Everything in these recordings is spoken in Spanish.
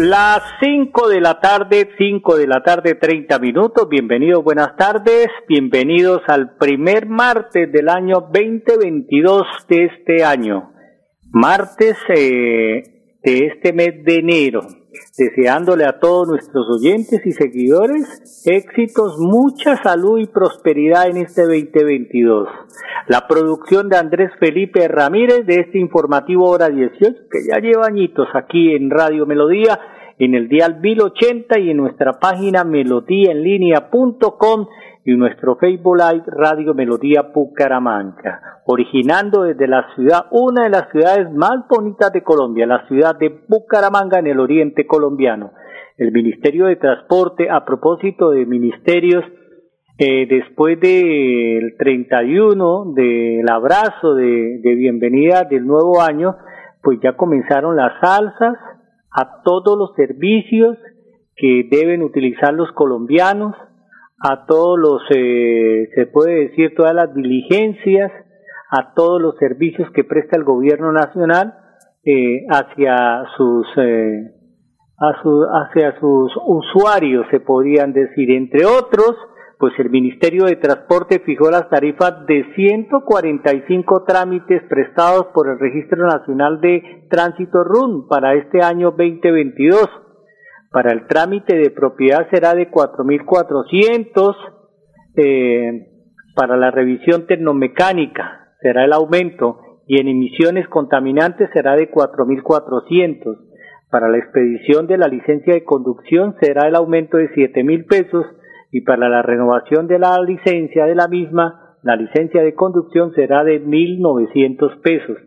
Las 5 de la tarde, 5 de la tarde, 30 minutos. Bienvenidos, buenas tardes. Bienvenidos al primer martes del año 2022 de este año. Martes eh, de este mes de enero deseándole a todos nuestros oyentes y seguidores éxitos, mucha salud y prosperidad en este 2022. La producción de Andrés Felipe Ramírez de este informativo Hora 18, que ya lleva añitos aquí en Radio Melodía, en el dial 1080 y en nuestra página melodíaenlínea.com y nuestro Facebook Live Radio Melodía Bucaramanga, originando desde la ciudad, una de las ciudades más bonitas de Colombia, la ciudad de Bucaramanga en el oriente colombiano. El Ministerio de Transporte, a propósito de ministerios, eh, después del 31 del abrazo de, de bienvenida del nuevo año, pues ya comenzaron las alzas a todos los servicios que deben utilizar los colombianos, a todos los, eh, se puede decir, todas las diligencias, a todos los servicios que presta el gobierno nacional eh, hacia sus eh, hacia sus usuarios, se podrían decir, entre otros, pues el Ministerio de Transporte fijó las tarifas de 145 trámites prestados por el Registro Nacional de Tránsito RUN para este año 2022 para el trámite de propiedad será de 4.400. Eh, para la revisión tecnomecánica será el aumento y en emisiones contaminantes será de 4.400. Para la expedición de la licencia de conducción será el aumento de 7.000 pesos y para la renovación de la licencia de la misma, la licencia de conducción será de 1.900 pesos.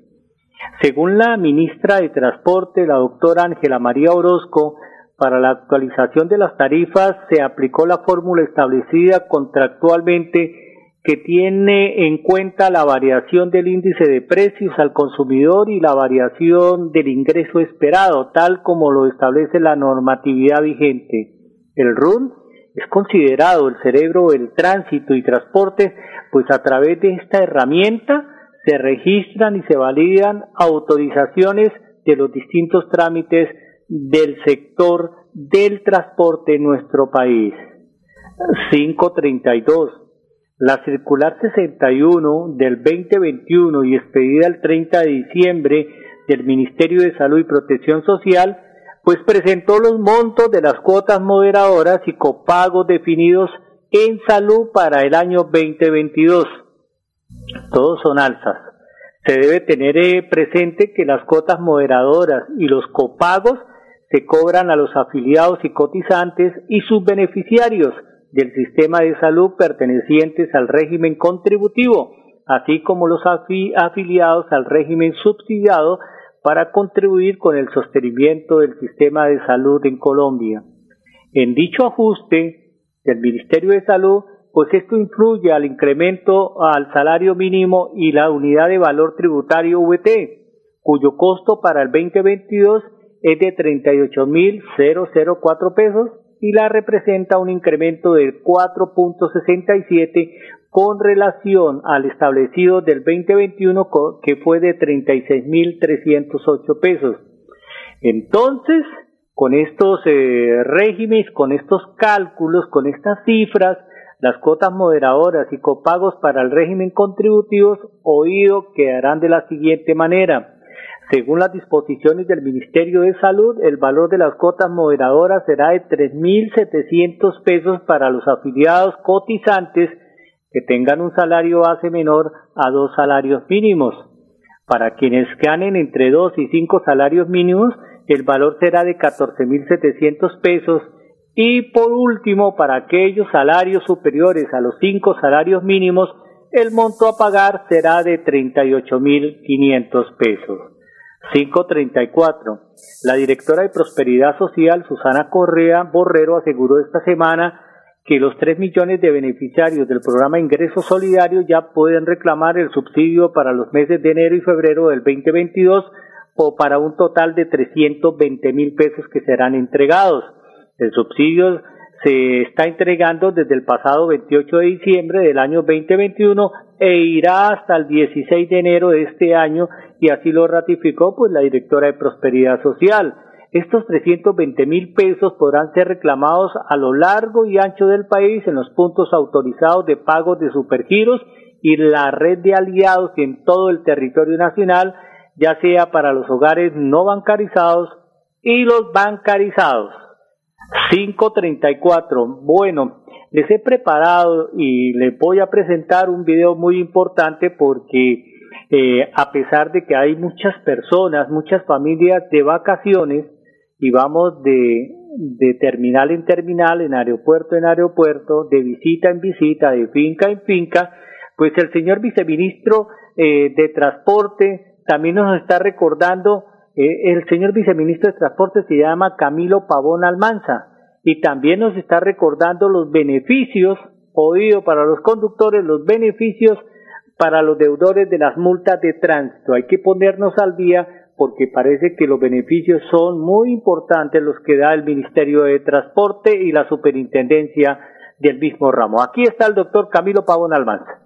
Según la ministra de Transporte, la doctora Ángela María Orozco, para la actualización de las tarifas se aplicó la fórmula establecida contractualmente que tiene en cuenta la variación del índice de precios al consumidor y la variación del ingreso esperado, tal como lo establece la normatividad vigente. El RUN es considerado el cerebro del tránsito y transporte, pues a través de esta herramienta se registran y se validan autorizaciones de los distintos trámites del sector del transporte en nuestro país. 532. La circular 61 del 2021 y expedida el 30 de diciembre del Ministerio de Salud y Protección Social, pues presentó los montos de las cuotas moderadoras y copagos definidos en salud para el año 2022. Todos son alzas. Se debe tener eh, presente que las cuotas moderadoras y los copagos se cobran a los afiliados y cotizantes y sus beneficiarios del sistema de salud pertenecientes al régimen contributivo, así como los afiliados al régimen subsidiado para contribuir con el sostenimiento del sistema de salud en Colombia. En dicho ajuste del Ministerio de Salud, pues esto influye al incremento al salario mínimo y la unidad de valor tributario VT, cuyo costo para el 2022 es de 38.004 pesos y la representa un incremento del 4.67 con relación al establecido del 2021 que fue de 36.308 pesos. Entonces, con estos eh, regímenes, con estos cálculos, con estas cifras, las cuotas moderadoras y copagos para el régimen contributivos oído quedarán de la siguiente manera. Según las disposiciones del Ministerio de Salud, el valor de las cuotas moderadoras será de 3.700 pesos para los afiliados cotizantes que tengan un salario base menor a dos salarios mínimos. Para quienes ganen entre dos y cinco salarios mínimos, el valor será de 14.700 pesos y por último, para aquellos salarios superiores a los cinco salarios mínimos, el monto a pagar será de 38.500 pesos. 534. La directora de Prosperidad Social, Susana Correa Borrero, aseguró esta semana que los 3 millones de beneficiarios del programa Ingreso Solidario ya pueden reclamar el subsidio para los meses de enero y febrero del 2022 o para un total de 320 mil pesos que serán entregados. El subsidio se está entregando desde el pasado 28 de diciembre del año 2021 e irá hasta el 16 de enero de este año y así lo ratificó pues la directora de Prosperidad Social. Estos 320 mil pesos podrán ser reclamados a lo largo y ancho del país en los puntos autorizados de pagos de supergiros y la red de aliados en todo el territorio nacional, ya sea para los hogares no bancarizados y los bancarizados. 534. Bueno, les he preparado y les voy a presentar un video muy importante porque eh, a pesar de que hay muchas personas, muchas familias de vacaciones, y vamos de, terminal en terminal, en aeropuerto en aeropuerto, de visita en visita, de finca en finca, pues el señor viceministro eh, de Transporte también nos está recordando, eh, el señor viceministro de Transporte se llama Camilo Pavón Almanza y también nos está recordando los beneficios, oído para los conductores, los beneficios para los deudores de las multas de tránsito. Hay que ponernos al día porque parece que los beneficios son muy importantes los que da el Ministerio de Transporte y la Superintendencia del mismo ramo. Aquí está el doctor Camilo Pavón Almanza.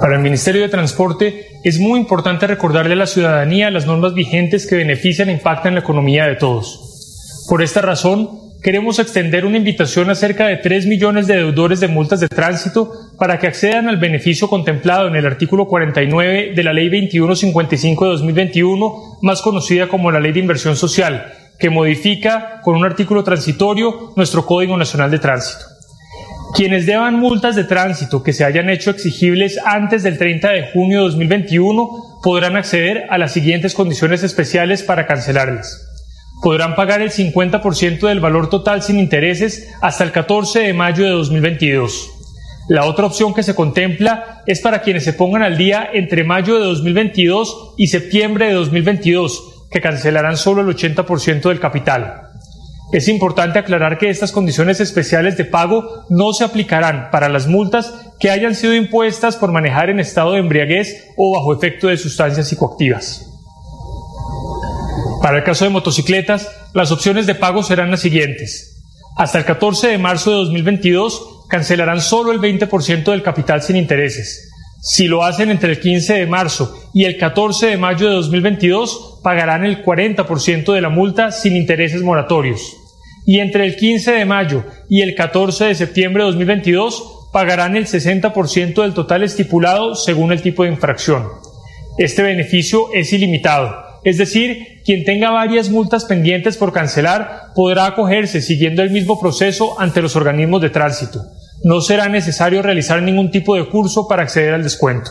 Para el Ministerio de Transporte es muy importante recordarle a la ciudadanía las normas vigentes que benefician e impactan la economía de todos. Por esta razón, queremos extender una invitación a cerca de 3 millones de deudores de multas de tránsito para que accedan al beneficio contemplado en el artículo 49 de la Ley 2155 de 2021, más conocida como la Ley de Inversión Social, que modifica con un artículo transitorio nuestro Código Nacional de Tránsito. Quienes deban multas de tránsito que se hayan hecho exigibles antes del 30 de junio de 2021 podrán acceder a las siguientes condiciones especiales para cancelarlas podrán pagar el 50% del valor total sin intereses hasta el 14 de mayo de 2022. La otra opción que se contempla es para quienes se pongan al día entre mayo de 2022 y septiembre de 2022, que cancelarán solo el 80% del capital. Es importante aclarar que estas condiciones especiales de pago no se aplicarán para las multas que hayan sido impuestas por manejar en estado de embriaguez o bajo efecto de sustancias psicoactivas. Para el caso de motocicletas, las opciones de pago serán las siguientes. Hasta el 14 de marzo de 2022 cancelarán solo el 20% del capital sin intereses. Si lo hacen entre el 15 de marzo y el 14 de mayo de 2022, pagarán el 40% de la multa sin intereses moratorios. Y entre el 15 de mayo y el 14 de septiembre de 2022, pagarán el 60% del total estipulado según el tipo de infracción. Este beneficio es ilimitado es decir, quien tenga varias multas pendientes por cancelar podrá acogerse siguiendo el mismo proceso ante los organismos de tránsito. No será necesario realizar ningún tipo de curso para acceder al descuento.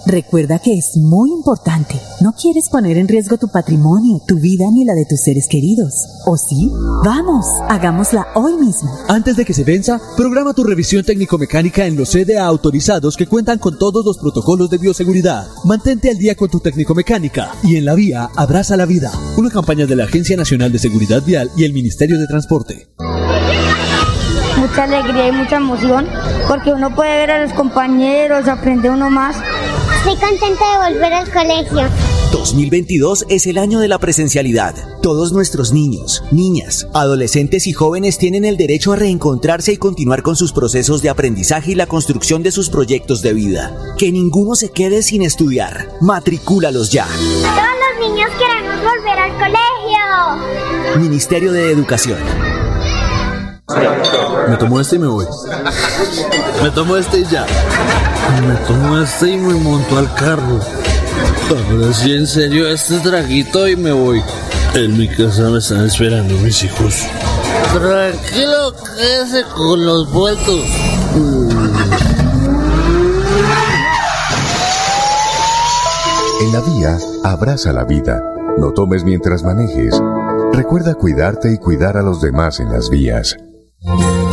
Recuerda que es muy importante. No quieres poner en riesgo tu patrimonio, tu vida ni la de tus seres queridos. ¿O sí? Vamos, hagámosla hoy mismo. Antes de que se venza, programa tu revisión técnico-mecánica en los CDA autorizados que cuentan con todos los protocolos de bioseguridad. Mantente al día con tu técnico-mecánica y en la vía abraza la vida. Una campaña de la Agencia Nacional de Seguridad Vial y el Ministerio de Transporte. Mucha alegría y mucha emoción porque uno puede ver a los compañeros, aprende uno más Estoy contenta de volver al colegio. 2022 es el año de la presencialidad. Todos nuestros niños, niñas, adolescentes y jóvenes tienen el derecho a reencontrarse y continuar con sus procesos de aprendizaje y la construcción de sus proyectos de vida. Que ninguno se quede sin estudiar. Matricúlalos ya. Todos los niños queremos volver al colegio. Ministerio de Educación. Me tomo este y me voy. Me tomo este y ya. Me tomo este y me monto al carro. Ahora sí, en serio, este traguito y me voy. En mi casa me están esperando mis hijos. Tranquilo, quédese con los vueltos. En la vía, abraza la vida. No tomes mientras manejes. Recuerda cuidarte y cuidar a los demás en las vías.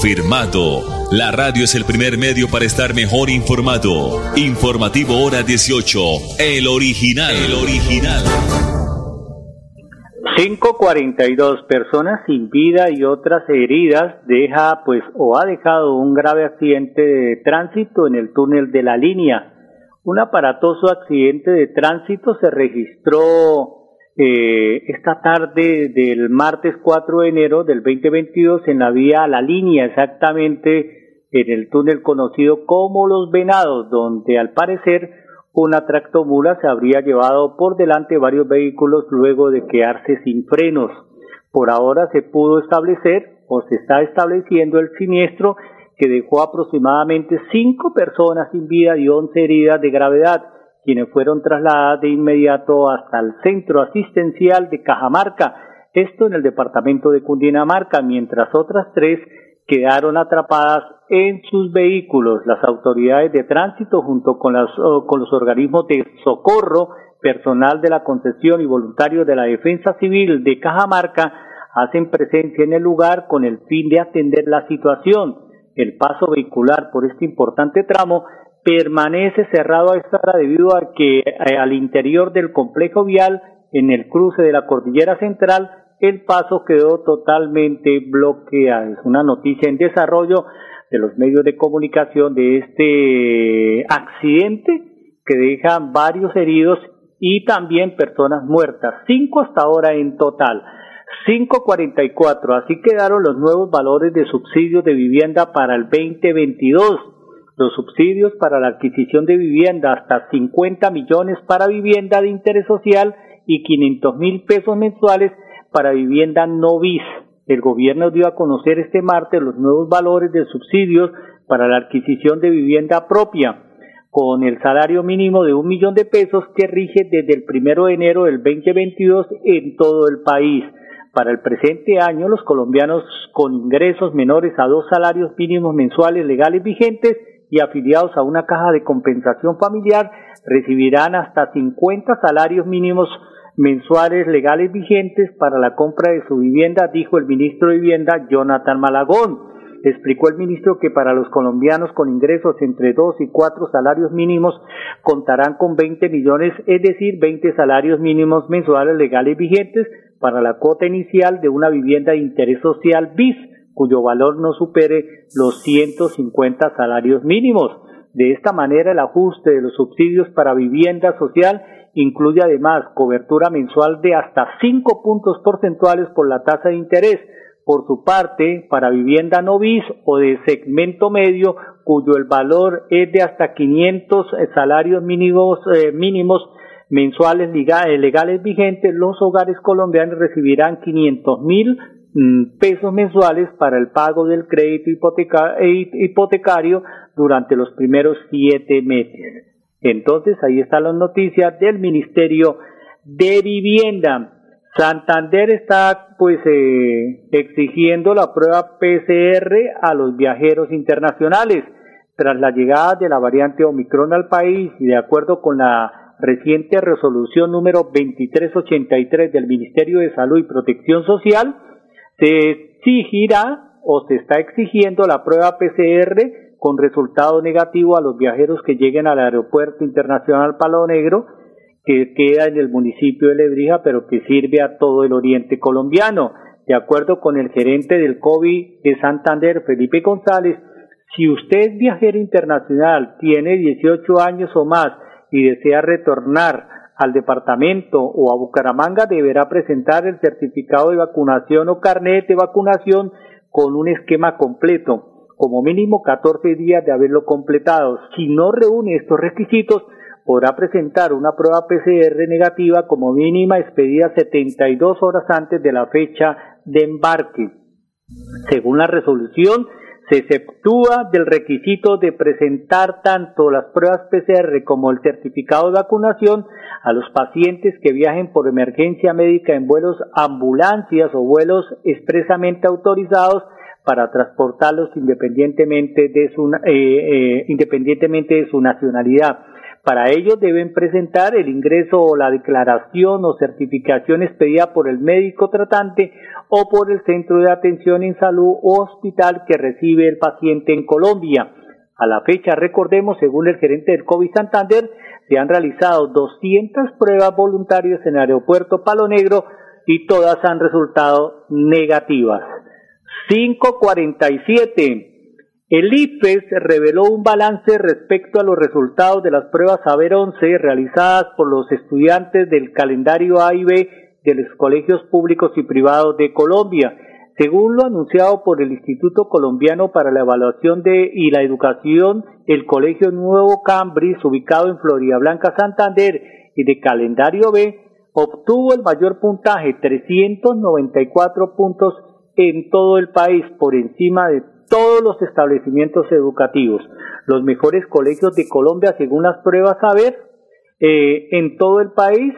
Confirmado. La radio es el primer medio para estar mejor informado. Informativo Hora 18. El original. El original. 542 personas sin vida y otras heridas deja pues o ha dejado un grave accidente de tránsito en el túnel de la línea. Un aparatoso accidente de tránsito se registró eh, esta tarde del martes 4 de enero del 2022 en la vía La Línea, exactamente en el túnel conocido como Los Venados, donde al parecer una tractomula se habría llevado por delante varios vehículos luego de quedarse sin frenos. Por ahora se pudo establecer o se está estableciendo el siniestro que dejó aproximadamente cinco personas sin vida y once heridas de gravedad, quienes fueron trasladadas de inmediato hasta el centro asistencial de Cajamarca, esto en el departamento de Cundinamarca, mientras otras tres quedaron atrapadas en sus vehículos. Las autoridades de tránsito junto con, las, con los organismos de socorro, personal de la concesión y voluntarios de la defensa civil de Cajamarca hacen presencia en el lugar con el fin de atender la situación. El paso vehicular por este importante tramo permanece cerrado a esta hora debido a que eh, al interior del complejo vial, en el cruce de la cordillera central, el paso quedó totalmente bloqueado. Es una noticia en desarrollo de los medios de comunicación de este accidente que deja varios heridos y también personas muertas, cinco hasta ahora en total. 544, así quedaron los nuevos valores de subsidios de vivienda para el 2022. Los subsidios para la adquisición de vivienda hasta 50 millones para vivienda de interés social y 500 mil pesos mensuales para vivienda no bis. El gobierno dio a conocer este martes los nuevos valores de subsidios para la adquisición de vivienda propia, con el salario mínimo de un millón de pesos que rige desde el primero de enero del 2022 en todo el país. Para el presente año, los colombianos con ingresos menores a dos salarios mínimos mensuales legales vigentes y afiliados a una caja de compensación familiar recibirán hasta 50 salarios mínimos mensuales legales vigentes para la compra de su vivienda, dijo el ministro de Vivienda Jonathan Malagón. Explicó el ministro que para los colombianos con ingresos entre dos y cuatro salarios mínimos contarán con 20 millones, es decir, 20 salarios mínimos mensuales legales vigentes para la cuota inicial de una vivienda de interés social BIS, cuyo valor no supere los 150 salarios mínimos. De esta manera, el ajuste de los subsidios para vivienda social incluye además cobertura mensual de hasta 5 puntos porcentuales por la tasa de interés. Por su parte, para vivienda no bis o de segmento medio, cuyo el valor es de hasta 500 salarios mínimos, eh, mínimos mensuales eh, legales vigentes, los hogares colombianos recibirán 500 mil pesos mensuales para el pago del crédito hipotecario durante los primeros siete meses. Entonces, ahí está la noticia del Ministerio de Vivienda. Santander está pues eh, exigiendo la prueba PCR a los viajeros internacionales tras la llegada de la variante Omicron al país y de acuerdo con la reciente resolución número 2383 del Ministerio de Salud y Protección Social, se exigirá o se está exigiendo la prueba PCR con resultado negativo a los viajeros que lleguen al Aeropuerto Internacional Palo Negro, que queda en el municipio de Lebrija, pero que sirve a todo el oriente colombiano. De acuerdo con el gerente del COVID de Santander, Felipe González, si usted es viajero internacional, tiene 18 años o más y desea retornar al departamento o a Bucaramanga, deberá presentar el certificado de vacunación o carnet de vacunación con un esquema completo como mínimo 14 días de haberlo completado. Si no reúne estos requisitos, podrá presentar una prueba PCR negativa como mínima expedida 72 horas antes de la fecha de embarque. Según la resolución, se exceptúa del requisito de presentar tanto las pruebas PCR como el certificado de vacunación a los pacientes que viajen por emergencia médica en vuelos ambulancias o vuelos expresamente autorizados para transportarlos independientemente de su, eh, eh, independientemente de su nacionalidad. Para ello deben presentar el ingreso o la declaración o certificación expedida por el médico tratante o por el centro de atención en salud o hospital que recibe el paciente en Colombia. A la fecha, recordemos, según el gerente del COVID Santander, se han realizado 200 pruebas voluntarias en el aeropuerto Palo Negro y todas han resultado negativas. 547. El IFES reveló un balance respecto a los resultados de las pruebas Saber 11 realizadas por los estudiantes del calendario A y B de los colegios públicos y privados de Colombia. Según lo anunciado por el Instituto Colombiano para la Evaluación de y la Educación, el Colegio Nuevo Cambridge, ubicado en Florida Blanca, Santander, y de calendario B, obtuvo el mayor puntaje, 394 puntos en todo el país, por encima de todos los establecimientos educativos. Los mejores colegios de Colombia, según las pruebas a ver, eh, en todo el país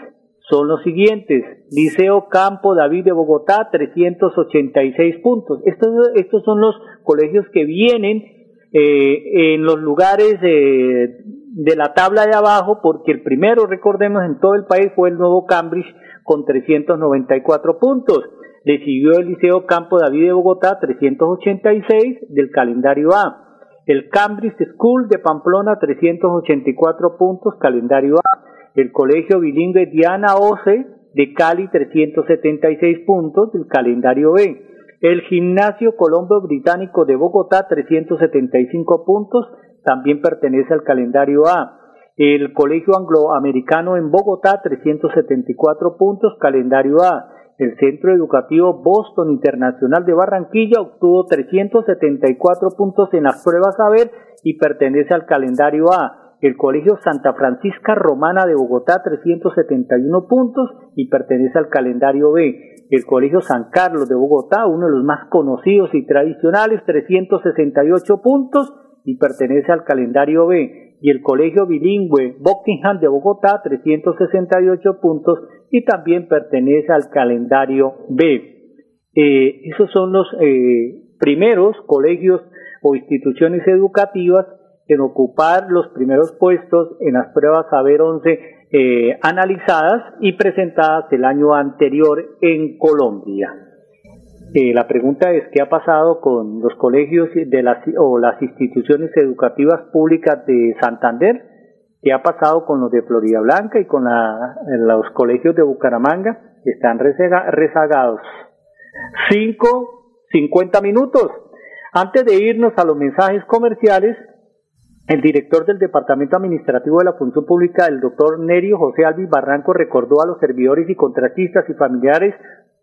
son los siguientes. Liceo Campo David de Bogotá, 386 puntos. Estos, estos son los colegios que vienen eh, en los lugares de, de la tabla de abajo, porque el primero, recordemos, en todo el país fue el nuevo Cambridge con 394 puntos. Le siguió el Liceo Campo David de Bogotá, 386 del calendario A. El Cambridge School de Pamplona 384 puntos, calendario A. El Colegio Bilingüe Diana Oce de Cali 376 puntos, del calendario B. El Gimnasio Colombo Británico de Bogotá 375 puntos, también pertenece al calendario A. El Colegio Angloamericano en Bogotá 374 puntos, calendario A. El Centro Educativo Boston Internacional de Barranquilla obtuvo 374 puntos en las pruebas a ver y pertenece al calendario A. El Colegio Santa Francisca Romana de Bogotá 371 puntos y pertenece al calendario B. El Colegio San Carlos de Bogotá, uno de los más conocidos y tradicionales, 368 puntos y pertenece al calendario B. Y el Colegio Bilingüe Buckingham de Bogotá, 368 puntos y también pertenece al calendario B. Eh, esos son los eh, primeros colegios o instituciones educativas en ocupar los primeros puestos en las pruebas Saber 11 eh, analizadas y presentadas el año anterior en Colombia. Eh, la pregunta es qué ha pasado con los colegios de las, o las instituciones educativas públicas de Santander ¿Qué ha pasado con los de Florida Blanca y con los colegios de Bucaramanga? Están rezagados. Cinco, cincuenta minutos. Antes de irnos a los mensajes comerciales, el director del Departamento Administrativo de la Función Pública, el doctor Nerio José Alvis Barranco, recordó a los servidores y contratistas y familiares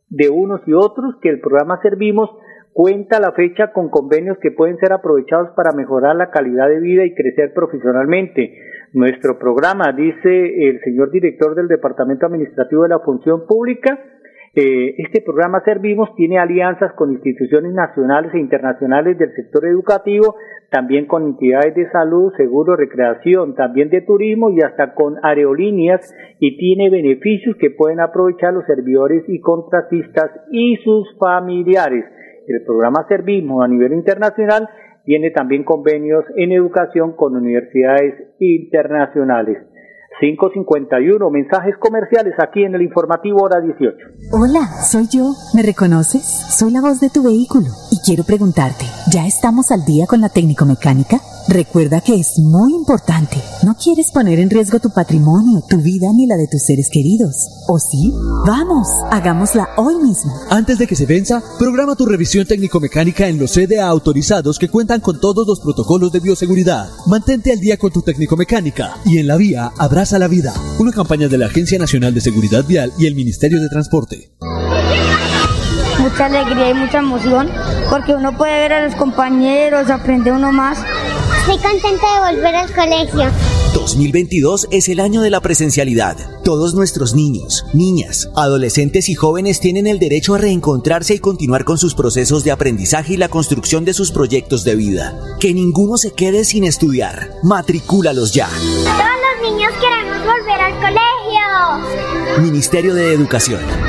de unos y otros que el programa Servimos cuenta la fecha con convenios que pueden ser aprovechados para mejorar la calidad de vida y crecer profesionalmente. Nuestro programa, dice el señor director del Departamento Administrativo de la Función Pública, eh, este programa Servimos tiene alianzas con instituciones nacionales e internacionales del sector educativo, también con entidades de salud, seguro, recreación, también de turismo y hasta con aerolíneas y tiene beneficios que pueden aprovechar los servidores y contratistas y sus familiares. El programa Servimos a nivel internacional tiene también convenios en educación con universidades internacionales. 551, mensajes comerciales aquí en el informativo hora 18. Hola, soy yo. ¿Me reconoces? Soy la voz de tu vehículo y quiero preguntarte, ¿ya estamos al día con la técnico mecánica? Recuerda que es muy importante. No quieres poner en riesgo tu patrimonio, tu vida ni la de tus seres queridos. ¿O sí? Vamos, hagámosla hoy mismo. Antes de que se venza, programa tu revisión técnico-mecánica en los CDA autorizados que cuentan con todos los protocolos de bioseguridad. Mantente al día con tu técnico-mecánica y en la vía abraza la vida. Una campaña de la Agencia Nacional de Seguridad Vial y el Ministerio de Transporte mucha alegría y mucha emoción porque uno puede ver a los compañeros, aprende uno más Estoy contenta de volver al colegio. 2022 es el año de la presencialidad. Todos nuestros niños, niñas, adolescentes y jóvenes tienen el derecho a reencontrarse y continuar con sus procesos de aprendizaje y la construcción de sus proyectos de vida. Que ninguno se quede sin estudiar. Matricúlalos ya. Todos los niños queremos volver al colegio. Ministerio de Educación.